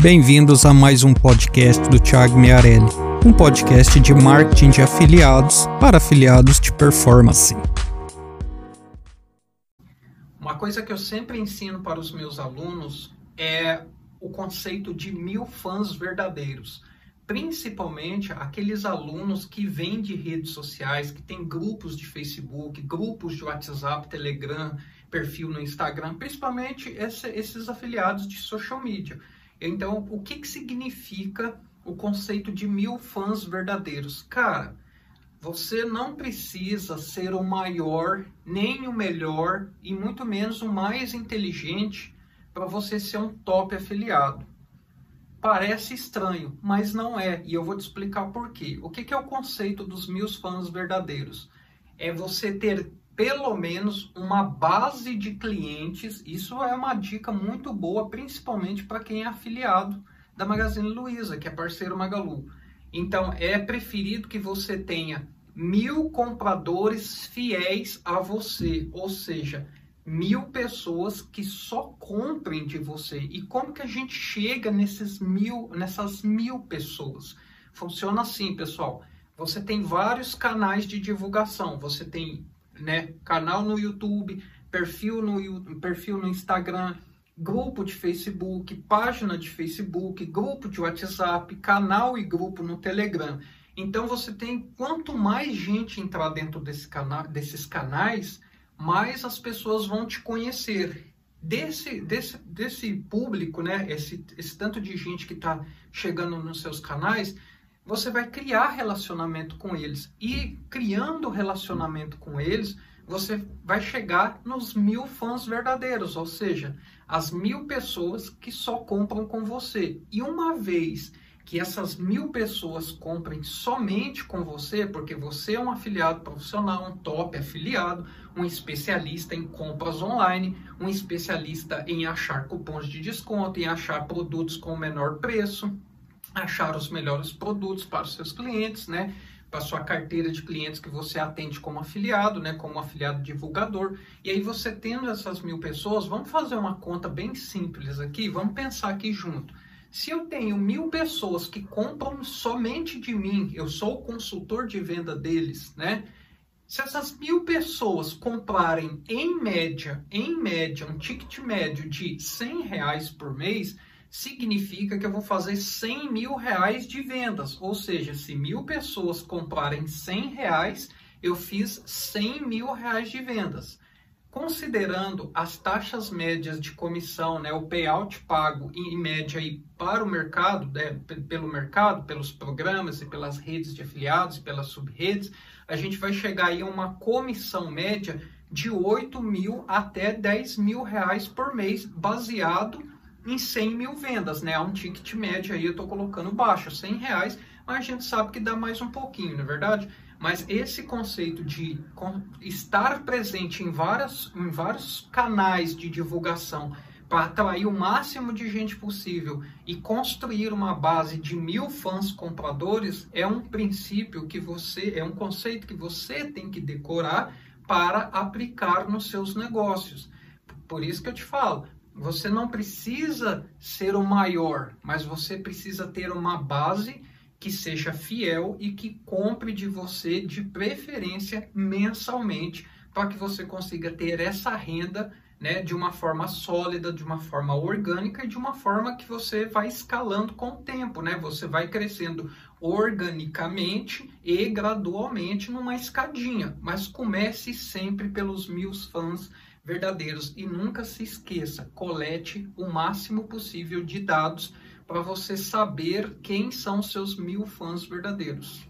Bem-vindos a mais um podcast do Thiago Miarelli, um podcast de marketing de afiliados para afiliados de performance. Uma coisa que eu sempre ensino para os meus alunos é o conceito de mil fãs verdadeiros. Principalmente aqueles alunos que vêm de redes sociais, que têm grupos de Facebook, grupos de WhatsApp, Telegram, perfil no Instagram, principalmente esse, esses afiliados de social media então, o que, que significa o conceito de mil fãs verdadeiros? Cara, você não precisa ser o maior, nem o melhor, e muito menos o mais inteligente para você ser um top afiliado. Parece estranho, mas não é, e eu vou te explicar por quê. O que, que é o conceito dos mil fãs verdadeiros? É você ter pelo menos uma base de clientes. Isso é uma dica muito boa, principalmente para quem é afiliado da Magazine Luiza, que é parceiro Magalu. Então, é preferido que você tenha mil compradores fiéis a você, ou seja, mil pessoas que só comprem de você. E como que a gente chega nesses mil, nessas mil pessoas? Funciona assim, pessoal. Você tem vários canais de divulgação. Você tem né? Canal no YouTube, perfil no, perfil no Instagram, grupo de Facebook, página de Facebook, grupo de WhatsApp, canal e grupo no Telegram. Então você tem quanto mais gente entrar dentro desse desses canais, mais as pessoas vão te conhecer. Desse, desse, desse público, né, esse, esse tanto de gente que está chegando nos seus canais, você vai criar relacionamento com eles. E criando relacionamento com eles, você vai chegar nos mil fãs verdadeiros, ou seja, as mil pessoas que só compram com você. E uma vez que essas mil pessoas comprem somente com você, porque você é um afiliado profissional, um top afiliado, um especialista em compras online, um especialista em achar cupons de desconto, em achar produtos com menor preço, achar os melhores produtos para os seus clientes, né? Para a sua carteira de clientes que você atende como afiliado, né? Como afiliado divulgador. E aí você tendo essas mil pessoas, vamos fazer uma conta bem simples aqui, vamos pensar aqui junto. Se eu tenho mil pessoas que compram somente de mim, eu sou o consultor de venda deles, né? Se essas mil pessoas comprarem em média, em média, um ticket médio de 100 reais por mês, significa que eu vou fazer 100 mil reais de vendas. Ou seja, se mil pessoas comprarem 100 reais, eu fiz 100 mil reais de vendas. Considerando as taxas médias de comissão, né, o payout pago em média aí para o mercado, né, pelo mercado, pelos programas e pelas redes de afiliados e pelas subredes, a gente vai chegar aí a uma comissão média de 8 mil até 10 mil reais por mês, baseado em 100 mil vendas, né? Um ticket médio aí eu estou colocando baixo, 100 reais, mas a gente sabe que dá mais um pouquinho, não é verdade? Mas esse conceito de estar presente em, várias, em vários canais de divulgação para atrair o máximo de gente possível e construir uma base de mil fãs compradores é um princípio que você, é um conceito que você tem que decorar para aplicar nos seus negócios. Por isso que eu te falo, você não precisa ser o maior, mas você precisa ter uma base que seja fiel e que compre de você de preferência mensalmente para que você consiga ter essa renda né, de uma forma sólida, de uma forma orgânica e de uma forma que você vai escalando com o tempo, né? Você vai crescendo organicamente e gradualmente numa escadinha, mas comece sempre pelos mil fãs verdadeiros e nunca se esqueça, colete o máximo possível de dados para você saber quem são seus mil fãs verdadeiros.